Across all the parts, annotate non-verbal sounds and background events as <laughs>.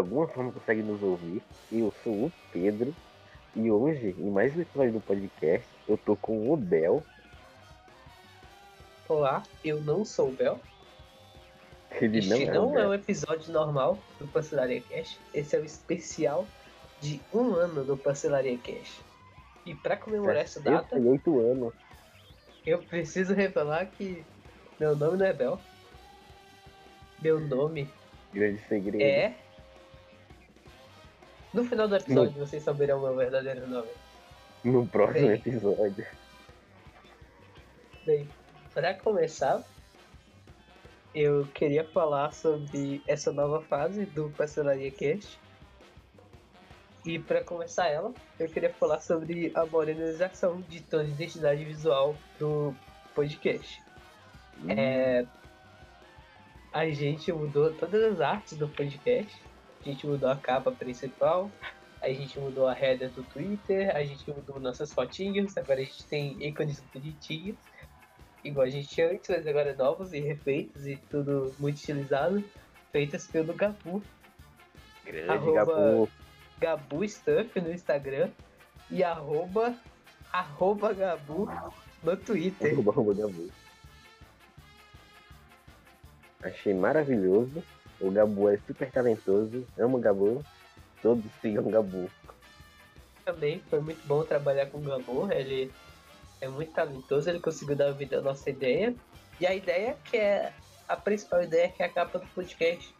alguma forma consegue nos ouvir. Eu sou o Pedro. E hoje, em mais um episódio do podcast, eu tô com o Bel. Olá, eu não sou o Bel. Ele este não, não é, é o um episódio normal do Parcelaria Cash. Esse é o especial de um ano do Parcelaria Cash. E para comemorar essa data, 68 anos. eu preciso revelar que meu nome não é Bel. Meu nome Grande segredo. é. No final do episódio vocês saberão meu verdadeiro nome. No próximo Bem. episódio. Bem, para começar, eu queria falar sobre essa nova fase do Parcelaria Cast. E para começar ela, eu queria falar sobre a modernização de tom de identidade visual do podcast. É, a gente mudou todas as artes do podcast. A gente mudou a capa principal, a gente mudou a header do Twitter, a gente mudou nossas fotinhas, agora a gente tem ícones bonitinhos, igual a gente tinha antes, mas agora novos e refeitos e tudo muito estilizado, feitas pelo Gabu, Grande arroba- Gabu. Gabu Stuff no Instagram e arroba, arroba Gabu no Twitter. Arroba, arroba Gabu. Achei maravilhoso. O Gabu é super talentoso. Amo o Gabu. Todos sigam o Gabu. também foi muito bom trabalhar com o Gabu. Ele é muito talentoso, ele conseguiu dar vida à nossa ideia. E a ideia que é a principal ideia que é a capa do podcast,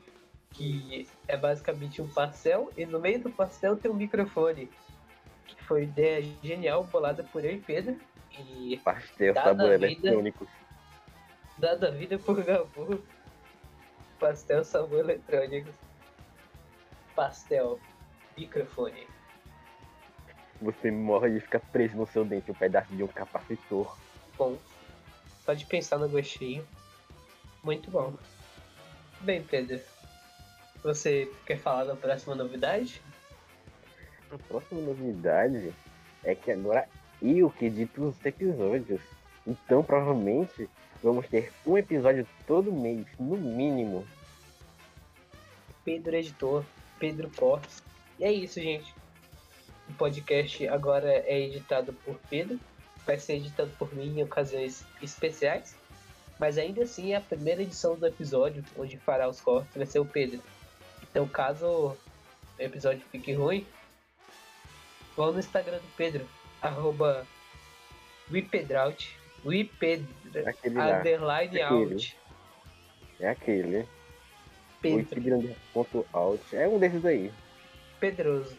que é basicamente um pastel e no meio do pastel tem um microfone. Que foi ideia genial bolada por eu e Pedro e Pastel, sabor vida. eletrônico. dada vida por Gabu. Pastel sabor eletrônico. Pastel, microfone. Você morre e fica preso no seu dente um pedaço de um capacitor. bom. Pode pensar no gostinho. Muito bom. Bem, Pedro. Você quer falar da próxima novidade? A próxima novidade é que agora eu que edito os episódios. Então provavelmente vamos ter um episódio todo mês, no mínimo. Pedro Editor, Pedro Cortes. E é isso, gente. O podcast agora é editado por Pedro. Vai ser editado por mim em ocasiões especiais. Mas ainda assim é a primeira edição do episódio, onde fará os cortes, vai ser o Pedro. Então caso o episódio fique ruim, vão no Instagram do Pedro, arroba Wipedraut, Lá. underline out, É aquele. Pedro, Ponto out. É um desses aí. Pedroso.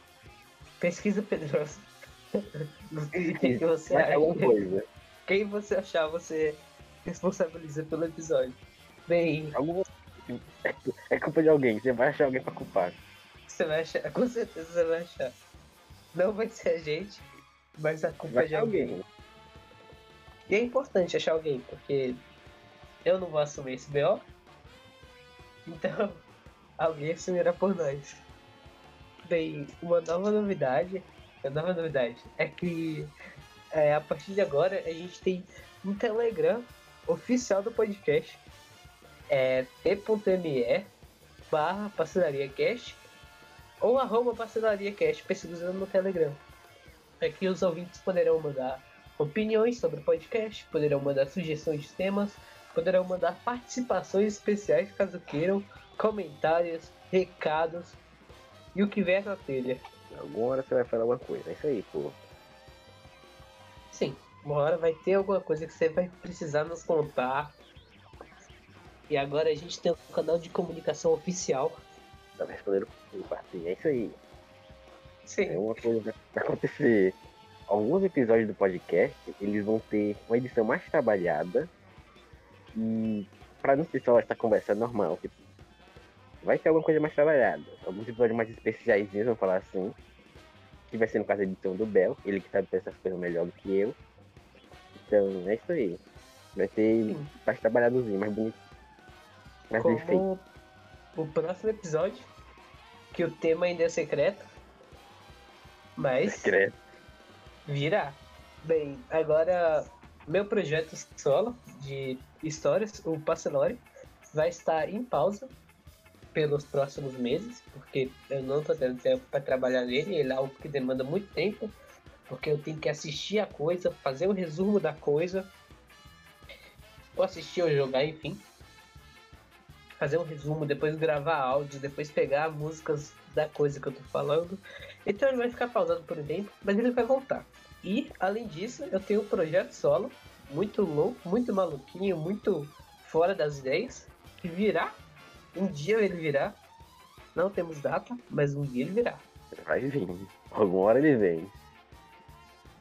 Pesquisa Pedroso. <laughs> Quem que você é acha? coisa. Quem você achar, você responsabiliza pelo episódio. Bem, Alguma... É culpa de alguém. Você vai achar alguém pra culpar. você vai achar, com certeza você vai achar. Não vai ser a gente, mas a culpa Vai é de alguém. alguém. E é importante achar alguém, porque eu não vou assumir esse BO. <laughs> Então, alguém assumirá por nós. Bem, uma nova novidade, a nova novidade é que é, a partir de agora a gente tem um Telegram oficial do podcast. É t.me barra parcelaria cast ou arroba parcelaria cast pesquisando no Telegram. Aqui os ouvintes poderão mandar opiniões sobre o podcast, poderão mandar sugestões de temas, poderão mandar participações especiais caso queiram, comentários, recados e o que vier na telha. Alguma hora você vai falar alguma coisa. É isso aí, pô. Sim, uma hora vai ter alguma coisa que você vai precisar nos contar. E agora a gente tem um canal de comunicação oficial. Tá respondendo parte. É isso aí. É Sim, uma coisa que vai acontecer. Alguns episódios do podcast, eles vão ter uma edição mais trabalhada. E pra não ser só essa conversa normal, tipo, vai ter alguma coisa mais trabalhada. Alguns episódios mais especiais, vamos falar assim. Que vai ser no caso da edição do Bel, ele que sabe essas coisas melhor do que eu. Então, é isso aí. Vai ter Sim. mais trabalhadozinho, mais bonito. Mais bem feito. como o próximo episódio, que o tema ainda é secreto. Mas Secreto. Virá. Bem, agora meu projeto solo de histórias, o Passelore, vai estar em pausa. pelos próximos meses, porque eu não tô tendo tempo para trabalhar nele, ele é algo que demanda muito tempo, porque eu tenho que assistir a coisa, fazer o um resumo da coisa, ou assistir ou jogar, enfim. Fazer um resumo, depois gravar áudio, depois pegar músicas da coisa que eu tô falando. Então ele vai ficar pausado por um tempo, mas ele vai voltar. E, além disso, eu tenho um projeto solo, muito louco, muito maluquinho, muito fora das ideias, que virá. Um dia ele virá. Não temos data, mas um dia ele virá. Vai vir. Alguma hora ele vem.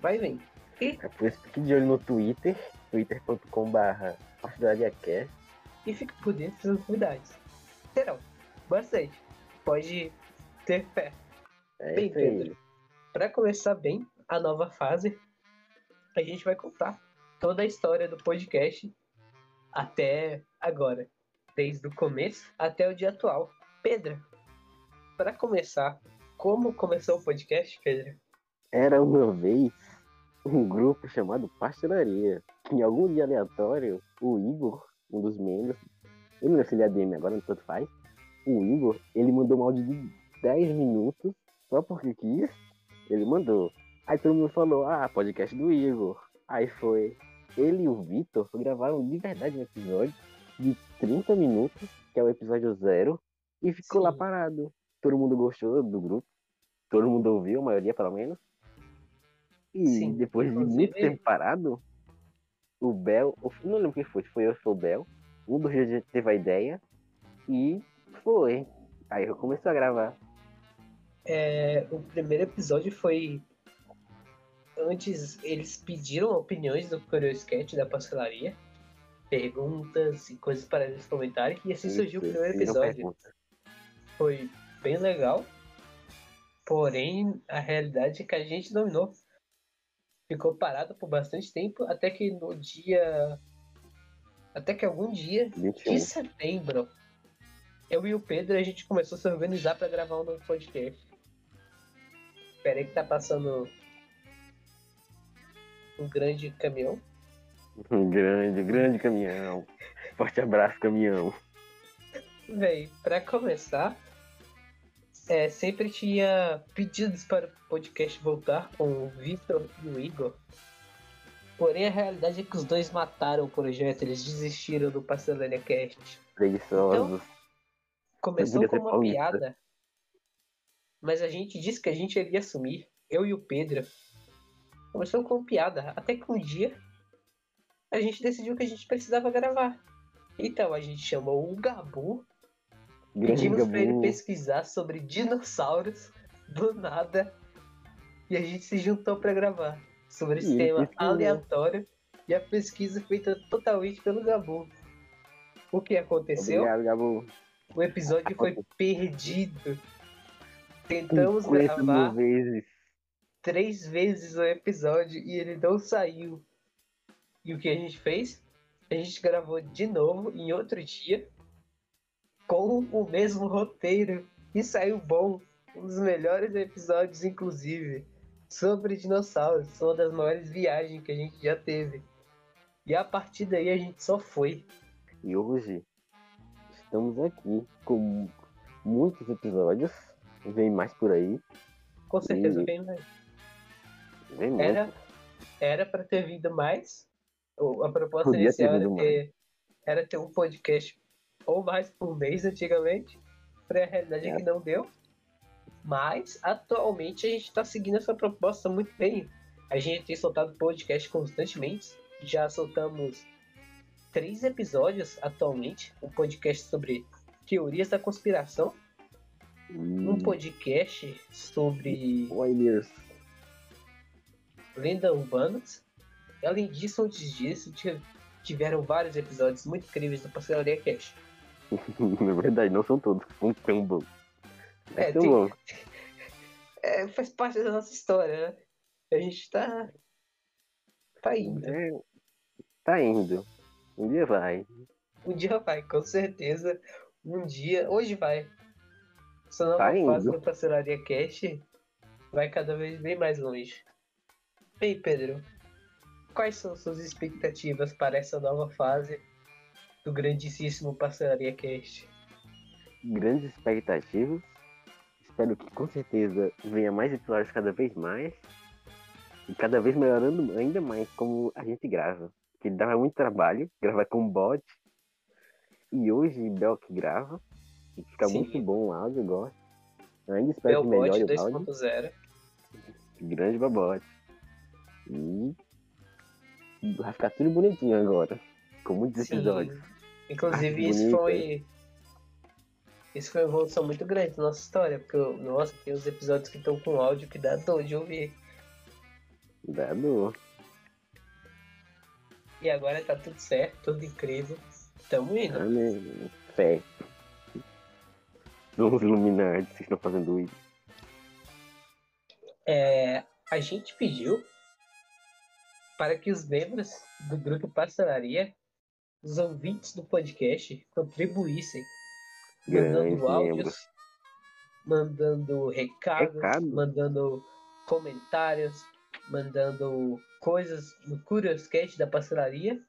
Vai vir. E... É por isso que fique de olho no Twitter, twitter.com.br. E fique por dentro das novidades. Terão. Bastante. Pode ter fé. É bem. Pedro. Para começar bem a nova fase, a gente vai contar toda a história do podcast até agora, desde o começo até o dia atual. Pedro, para começar, como começou o podcast, Pedro? Era uma vez um grupo chamado Pastelaria. Em algum dia aleatório, o Igor, um dos membros, ele não é filha dele agora, não tanto faz. O Igor, ele mandou um áudio de 10 minutos, só porque quis. Ele mandou. Aí todo mundo falou, ah, podcast do Igor. Aí foi. Ele e o Vitor gravaram de verdade um episódio de 30 minutos, que é o episódio zero, e ficou Sim. lá parado. Todo mundo gostou do grupo. Todo mundo ouviu, a maioria pelo menos. E Sim, depois de muito tempo parado, o Bel, não lembro quem foi, foi eu ou foi o Bel, um dos dias teve a ideia e foi. Aí eu comecei a gravar. É, o primeiro episódio foi. Antes eles pediram opiniões do Curious Sketch da pastelaria, perguntas e coisas para eles comentarem, e assim surgiu o primeiro fizeram episódio. Foi bem legal, porém a realidade é que a gente dominou. Ficou parado por bastante tempo, até que no dia. Até que algum dia 21. de setembro, eu e o Pedro a gente começou a se organizar para gravar um novo podcast. Espera aí que tá passando um grande caminhão. Um grande, grande caminhão. Forte abraço, caminhão. Véi, pra começar, é, sempre tinha pedidos para o podcast voltar com o Victor e o Igor. Porém, a realidade é que os dois mataram o projeto, eles desistiram do Pastelania Cast. Preguiçosos. Começou podia com uma paulista. piada, mas a gente disse que a gente iria assumir, eu e o Pedro. Começou com piada, até que um dia a gente decidiu que a gente precisava gravar. Então a gente chamou o Gabu, grande pedimos pra ele Gabu. pesquisar sobre dinossauros do nada e a gente se juntou pra gravar sobre esse E tema aleatório e a pesquisa feita totalmente pelo Gabu. O que aconteceu? Obrigado, Gabu. O episódio foi perdido. Tentamos 50 mil gravar vezes. três vezes o episódio e ele não saiu. E o que a gente fez? A gente gravou de novo em outro dia com o mesmo roteiro e saiu bom. Um dos melhores episódios, inclusive, sobre dinossauros. Uma das maiores viagens que a gente já teve. E a partir daí a gente só foi. E hoje estamos aqui com muitos episódios. Vem mais por aí. Com certeza E- bem mais. Vem muito. Era, era pra ter vindo mais. A proposta Podia ter inicial era vindo ter, era ter um podcast ou mais por mês antigamente. Porém, a realidade é. É. que não deu. Mas atualmente a gente está seguindo essa proposta muito bem. A gente tem soltado podcast constantemente. Já soltamos três episódios atualmente. Um podcast sobre teorias da conspiração. Um Hum, podcast sobre Spoilers. lendas urbanas. E além disso, antes disso, ti- tiveram vários episódios muito incríveis do Pastelaria Cash. <laughs> Na verdade, não são todos. Um tão bom. É, É tão tem- bom. <laughs> É, faz parte da nossa história, né? A gente tá. tá indo. É, tá indo. Um dia vai. Um dia vai, com certeza. Um dia. Hoje vai. Essa nova Tá fase indo. do Pastelaria Cash vai cada vez bem mais longe. Bem, Pedro, quais são suas expectativas para essa nova fase do grandíssimo Pastelaria Cast? grandes expectativas. Espero que com certeza venha mais episódios cada vez mais. E cada vez melhorando ainda mais como a gente grava. Que dava muito trabalho, gravar com bot. E hoje Bel que grava. Fica Sim. muito bom o áudio, gosto. Eu ainda espero que Bellbot melhore o áudio. 2.0. Grande babote. E vai ficar tudo bonitinho agora. Com muitos Sim. episódios. Inclusive, Ah, <laughs> isso foi. Isso foi uma evolução muito grande na nossa história, porque, nossa, tem os episódios que estão com áudio que dá dor de ouvir. Dá dor. E agora tá tudo certo, tudo incrível. Tamo indo. Amém. Fé. Vamos iluminar vocês estão fazendo isso. É, a gente pediu para que os membros do grupo Pastelaria, os ouvintes do podcast, contribuíssem, mandando Grandes áudios, membros. mandando recados, Recado? mandando comentários, mandando coisas no Curioscat da Pastelaria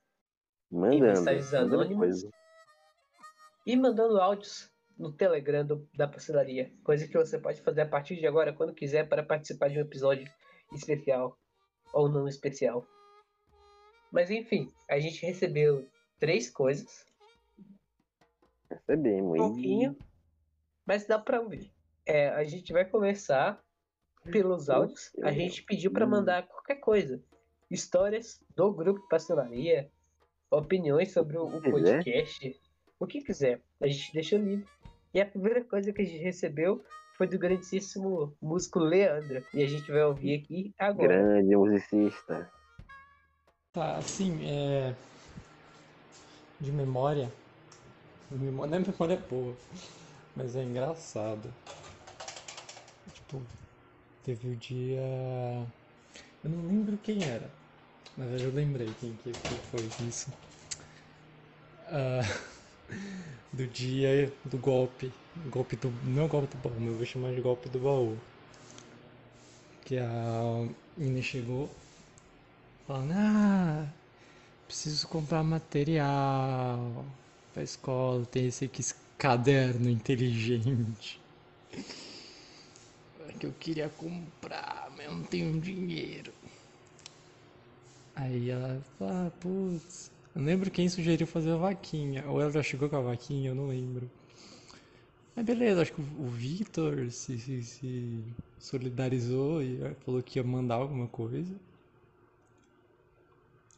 Mandando. mensagens mandando anônimas. coisa. e mandando áudios no Telegram do- da Pastelaria. Coisa que você pode fazer a partir de agora, quando quiser, para participar de um episódio especial ou não especial. Mas enfim, a gente recebeu três coisas, Recebemos. um pouquinho, mas dá pra ouvir. É, a gente vai começar pelos áudios. A gente pediu para mandar qualquer coisa. Histórias do grupo Pastelaria, opiniões sobre o, o podcast, o que quiser. A gente deixa livre. E a primeira coisa que a gente recebeu foi do grandíssimo músico Leandro. E a gente vai ouvir aqui agora. Grande musicista. Tá, assim, é. De memória. memória não é memória boa, mas é engraçado. Tipo, teve o dia. Eu não lembro quem era, mas eu lembrei quem que, que foi isso. Ah, do dia do golpe. Golpe do. Não é golpe do baú, mas eu vou chamar de golpe do baú. Que a menina chegou falando, ah, preciso comprar material pra escola, tem esse aqui, esse caderno inteligente. É Que eu queria comprar, mas eu não tenho dinheiro. Aí ela falou, ah, putz, não lembro quem sugeriu fazer a vaquinha. Ou ela já chegou com a vaquinha, eu não lembro. Mas beleza, acho que o Victor se, se, se solidarizou e falou que ia mandar alguma coisa.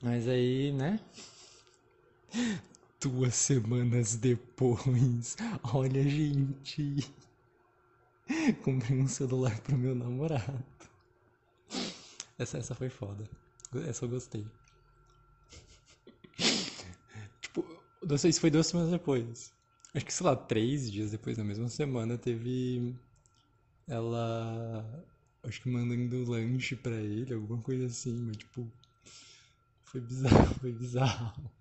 Mas aí, né? <laughs> Duas semanas depois, <laughs> olha, gente. <laughs> Comprei um celular pro meu namorado. Essa, essa foi foda. Essa eu gostei. Tipo, não sei se foi duas semanas depois. Acho que, sei lá, três dias depois, na mesma semana, teve ela. Acho que mandando lanche pra ele, alguma coisa assim, mas tipo. Foi bizarro, <laughs> foi bizarro.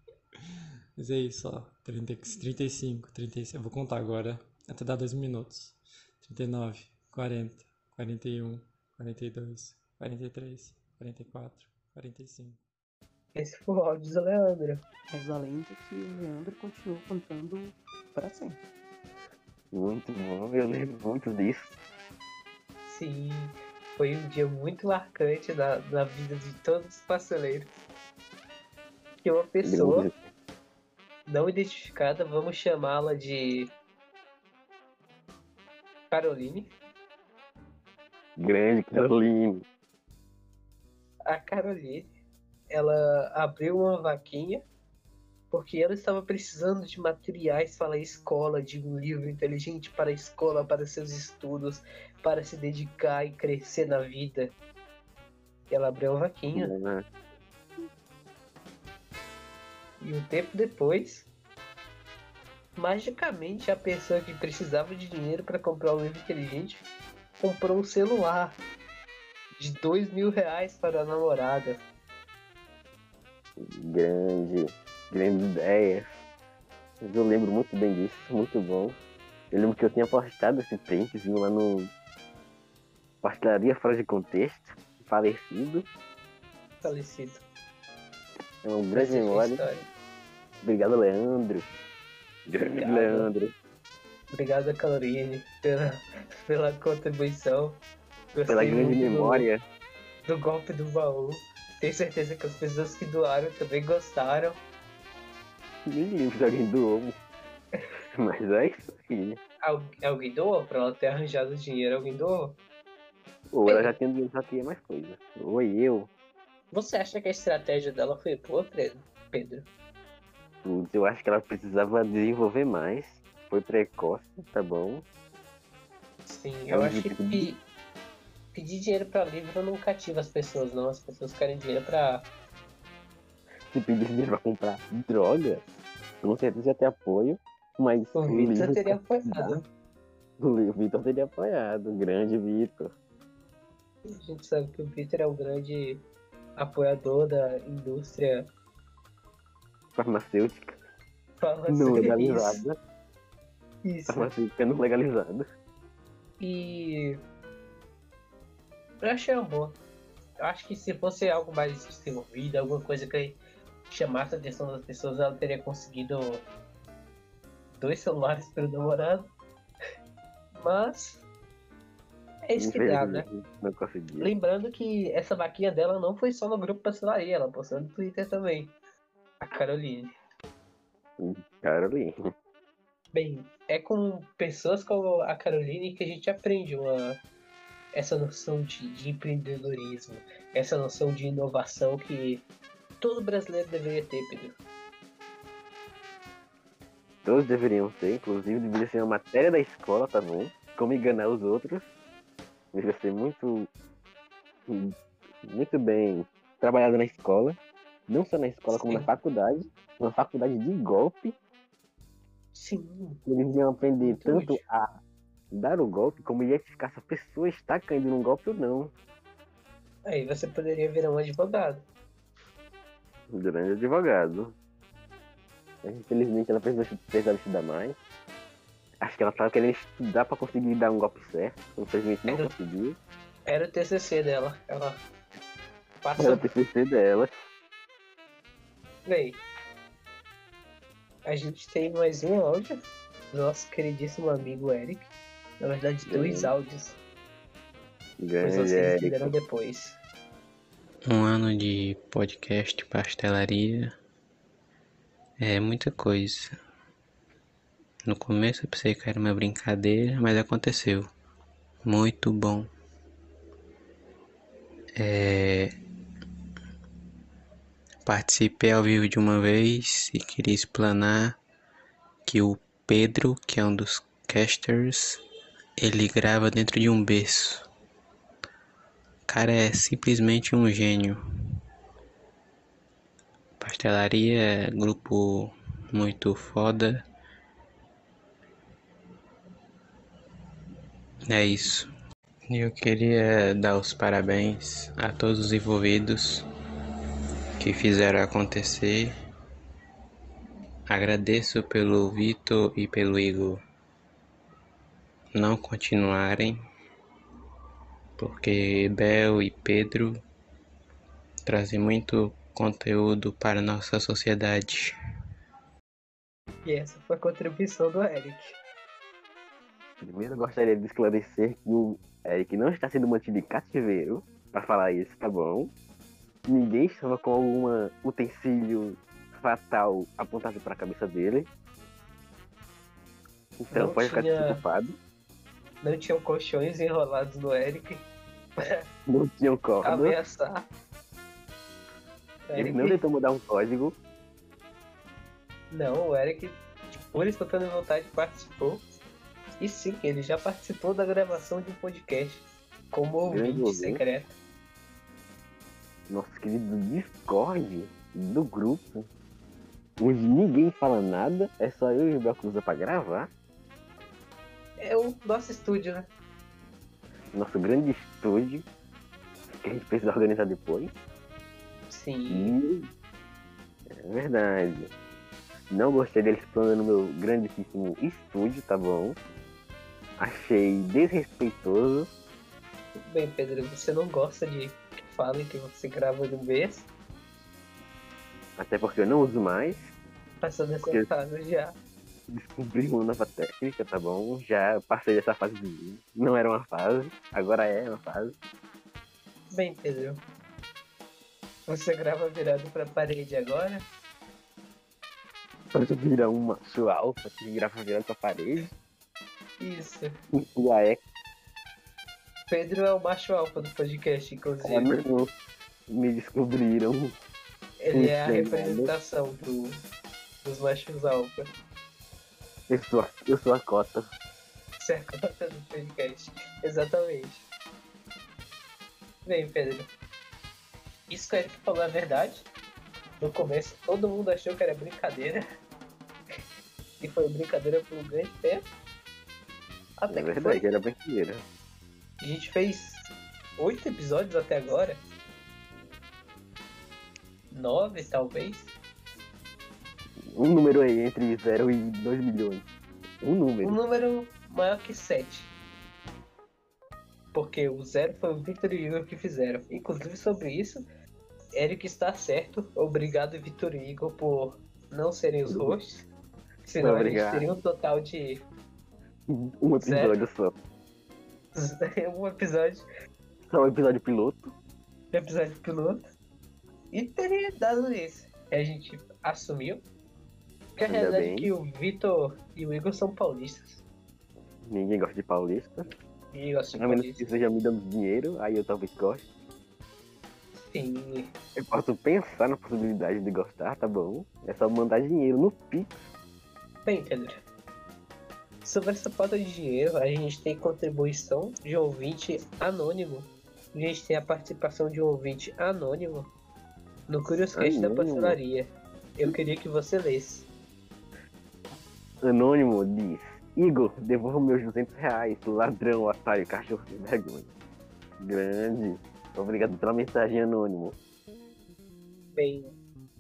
Mas é isso, ó. 30, 35, 36. Eu vou contar agora, até dar dois minutos. 39, 40, 41, 42, 43, 44, 45. Esse foi o áudio do Leandro. Reza a lenda que o Leandro continuou contando para sempre. Muito bom, eu lembro muito disso. Sim, foi um dia muito marcante na, na vida de todos os pasteleiros. Que uma pessoa não identificada, vamos chamá-la de Caroline. Grande Caroline. A Caroline, ela abriu uma vaquinha porque ela estava precisando de materiais para a escola, de um livro inteligente para a escola, para seus estudos, para se dedicar e crescer na vida. Ela abriu uma vaquinha né? e um tempo depois, magicamente a pessoa que precisava de dinheiro para comprar um livro inteligente comprou um celular de dois mil reais para a namorada. Grande, grande ideia. Mas Eu lembro muito bem disso, muito bom. Eu lembro que eu tinha postado esse printzinho lá no Pastelaria Fora de Contexto, falecido. Falecido. É uma grande a memória. Obrigado, Leandro. Grande Obrigado. Leandro. Obrigado, Calorini, pela, pela contribuição. Gostei Pela grande muito do- memória. do golpe do baú. Tenho certeza que as pessoas que doaram também gostaram. Nem lembro se alguém doou. <laughs> Mas é isso aí. Al- alguém doou? Pra ela ter arranjado dinheiro, alguém doou? Ou ela já tinha dinheiro, já queria mais coisa. Ou eu. Você acha que a estratégia dela foi boa, Pedro? Putz, eu acho que ela precisava desenvolver mais. Foi precoce, tá bom. Sim, É eu um acho que pedir dinheiro pra livro não cativa as pessoas, não. As pessoas querem dinheiro pra. Se pedir dinheiro pra comprar droga, com certeza ia ter apoio. Mas O Vitor teria apoiado. <laughs> O Vitor teria apoiado. O grande Vitor. A gente sabe que o Vitor é um grande apoiador da indústria Farmacêutica farmacêutica. não legalizada. Isso. Farmacêutica não legalizada. E. Eu achei uma boa. Eu acho que se fosse algo mais desenvolvido, alguma coisa que chamasse a atenção das pessoas, ela teria conseguido dois celulares pelo namorado. Mas. É isso que dá, né? Não consegui. Lembrando que essa vaquinha dela não foi só no grupo Pastelaria, ela postou no Twitter também. A Caroline. Caroline. Bem, é com pessoas como a Caroline que a gente aprende uma, essa noção de, de empreendedorismo, essa noção de inovação que todo brasileiro deveria ter, Pedro. Todos deveriam ter, inclusive deveria ser uma matéria da escola, tá bom? Como enganar os outros. Deveria ser muito. Muito bem trabalhado na escola. Não só na escola, como Sim. na faculdade. Uma faculdade de golpe. Sim, Eles iam aprender Muito tanto útil. a dar o golpe, como identificar se a pessoa está caindo num golpe ou não. aí você poderia virar um advogado. Grande advogado. Infelizmente ela precisava estudar mais. Acho que ela estava querendo estudar para conseguir dar um golpe certo. Infelizmente não Era- conseguiu. Era o TCC dela. Ela Era passou o TCC dela. Bem, a gente tem mais um áudio do nosso queridíssimo amigo Eric. Na verdade, dois Sim. áudios, mas Grande vocês Érico. entenderão depois. Um ano de podcast pastelaria é muita coisa. No começo eu pensei que era uma brincadeira, mas aconteceu. Muito bom. É... Participei ao vivo de uma vez e queria explanar que o Pedro, que é um dos casters, ele grava dentro de um berço. O cara é simplesmente um gênio. Pastelaria grupo muito foda. É isso. Eu queria dar os parabéns a todos os envolvidos que fizeram acontecer. Agradeço pelo Vitor e pelo Igor não continuarem, porque Bel e Pedro trazem muito conteúdo para a nossa sociedade. E essa foi a contribuição do Eric. Primeiro eu gostaria de esclarecer que o Eric não está sendo mantido em cativeiro. Para falar isso, tá bom? Ninguém estava com algum utensílio fatal apontado para a cabeça dele. Então Não pode ficar tinha- desculpado. Não tinham colchões enrolados no Eric Não tinham corda. ameaçar. Ele Eric- não tentou mudar um código. Não, o Eric, por espontânea vontade, participou. E sim, ele já participou da gravação de um podcast como Grande ouvinte ouvinte. secreto. Nosso querido Discord do grupo. Onde ninguém fala nada. É só eu e o Bel Cruza pra gravar. É o nosso estúdio, né? Nosso grande estúdio. Que a gente precisa organizar depois. Sim. E é verdade. Não gostei dele explorando meu grandíssimo estúdio, tá bom? Achei desrespeitoso. Bem, Pedro, você não gosta de que falem que você grava de um vez? Até porque eu não uso mais. Passando essa Porque- fase já. Descobri uma nova técnica, tá bom? Já passei dessa fase de... Não era uma fase, agora é uma fase. Bem, Pedro. Você grava virado pra parede agora? Pra tu virar um macho alfa que grava virando pra parede. Isso. E aí, Pedro é o macho alfa do podcast, inclusive. é, meu, me descobriram. Ele é a Entendo. representação do, dos machos alfa. Eu sou, a- eu sou a cota. Você é a cota do podcast. Exatamente. Bem, Pedro. Isso que eu te falou é verdade. No começo todo mundo achou que era brincadeira. E foi brincadeira por um grande tempo. Até É que verdade, foi. era brincadeira. A gente fez oito episódios até agora. Nove, talvez. Um número aí entre 0 e 2 milhões. Um número. Um número maior que 7. Porque o zero foi o Victor e o Igor que fizeram. Inclusive sobre isso, Eric está certo. Obrigado, Victor e Igor, por não serem os hosts. Senão a gente Obrigado. teria um total de Um episódio só. <laughs> um episódio, Só um episódio piloto. um episódio piloto. E teria dado isso. A gente assumiu. Que a Ainda realidade é bem. que o Vitor e o Igor são paulistas. Ninguém gosta de paulista. Eu gosto de A menos que seja me dando dinheiro, aí eu talvez goste. Sim. Eu posso pensar na possibilidade de gostar, tá bom? É só mandar dinheiro no Pix. Bem, Pedro. Sobre essa falta de dinheiro, a gente tem contribuição de ouvinte anônimo. A gente tem a participação de um ouvinte anônimo no Curioscast da Anônimo? pastelaria. Eu queria que você lesse. Anônimo diz: Igor, devolva meus 200 reais, ladrão, otário, cachorro vergonha. Grande. Obrigado pela mensagem, Anônimo. Bem,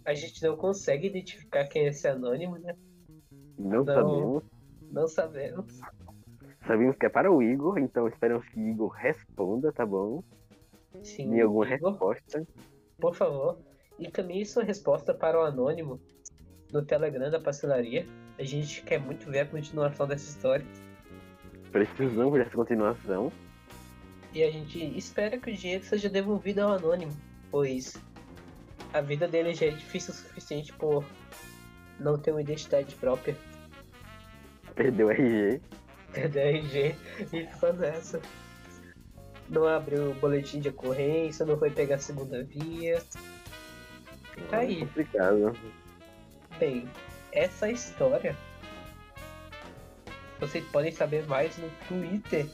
a gente não consegue identificar quem é esse anônimo, né? Não, Não. sabemos. Não sabemos. Sabemos que é para o Igor, então esperamos que Igor responda, tá bom? Sim, Dê alguma Igor, resposta. por favor. E também sua resposta para o anônimo no Telegram da pastelaria. A gente quer muito ver a continuação dessa história. Precisamos dessa continuação. E a gente espera que o dinheiro seja devolvido ao anônimo, pois a vida dele já é difícil o suficiente por não ter uma identidade própria. Perdeu o RG. Perdeu RG e ficou nessa. Não abriu o boletim de ocorrência, não foi pegar a segunda via. Fica aí. Complicado. Bem, essa história vocês podem saber mais no Twitter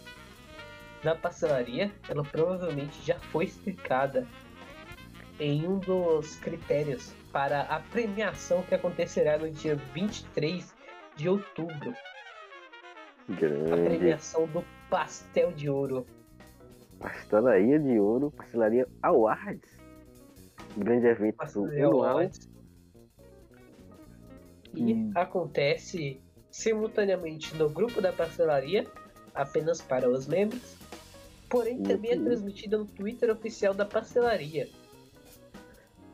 da pastelaria. Ela provavelmente já foi explicada em um dos critérios para a premiação que acontecerá no dia 23 de outubro. A Grande. premiação do Pastel de Ouro. Pastelaria de ouro, pastelaria Awards. Grande evento Pastelaria anual. Awards. E Hum. acontece simultaneamente no grupo da pastelaria, apenas para os membros. Porém, também é Uhum. transmitida no Twitter oficial da pastelaria,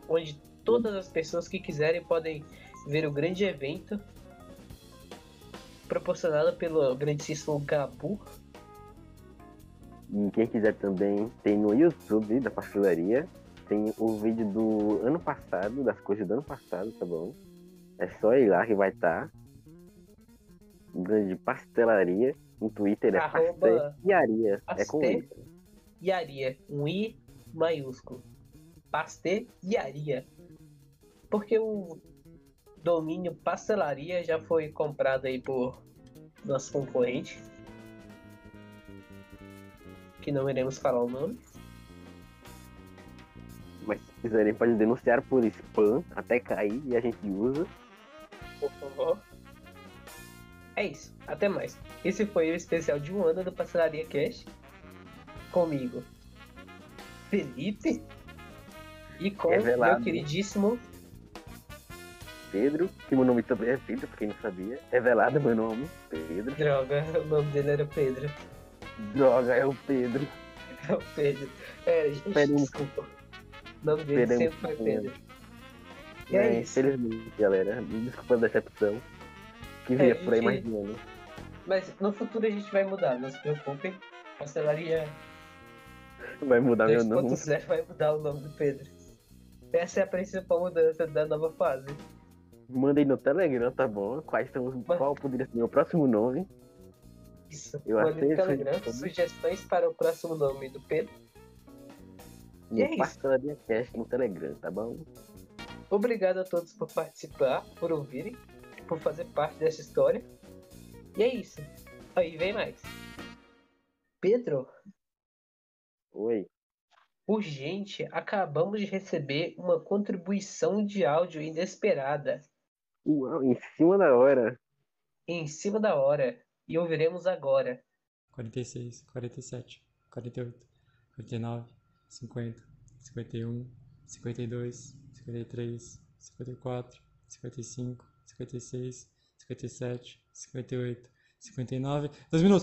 onde todas as pessoas que quiserem podem ver o grande evento proporcionado pelo grandíssimo Gabu. E quem quiser também tem no YouTube da pastelaria. Tem o vídeo do ano passado, das coisas do ano passado, tá bom? É só ir lá que vai estar. Grande pastelaria. No Twitter é pastelaria. É com I. Iaria, um I maiúsculo. Pastelaria. Porque o domínio pastelaria já foi comprado aí por nosso concorrente. Que não iremos falar o nome. Quiserem, pode denunciar por spam até cair e a gente usa. Por favor. É isso. Até mais. Esse foi o especial de um ano do Pastelaria Cash. Comigo, Felipe. E com Revelado. meu queridíssimo Pedro, que meu nome também é Pedro, pra quem não sabia. Revelado meu nome, Pedro. Droga, o nome dele era Pedro. Droga, é o Pedro. É o Pedro. É, gente, Pedro. desculpa. O nome dele Pedro. sempre foi Pedro. E é, isso. Infelizmente, galera. Desculpa a decepção. que É, vier a por aí gente- mais de ano. Mas no futuro a gente vai mudar, não se preocupem. Pastelaria Vai mudar meu nome. 2.0 vai mudar o nome do Pedro. Essa é a principal mudança da nova fase. Mandei no Telegram, tá bom? Quais são os, Mas- qual poderia ser meu próximo nome? Isso. Eu Mande no Telegram sugestões para o próximo nome do Pedro. E é No isso. Pastelaria Cast no Telegram, tá bom? Obrigado a todos por participar, por ouvirem, por fazer parte dessa história. E é isso. Aí vem mais. Pedro, Oi. urgente, acabamos de receber uma contribuição de áudio inesperada Uau, em cima da hora. em cima da hora e ouviremos agora. 46, 47, 48, 49, 50, 51, 52, 53, 54, 55, 56, 57, 58, 59. Dois minutos!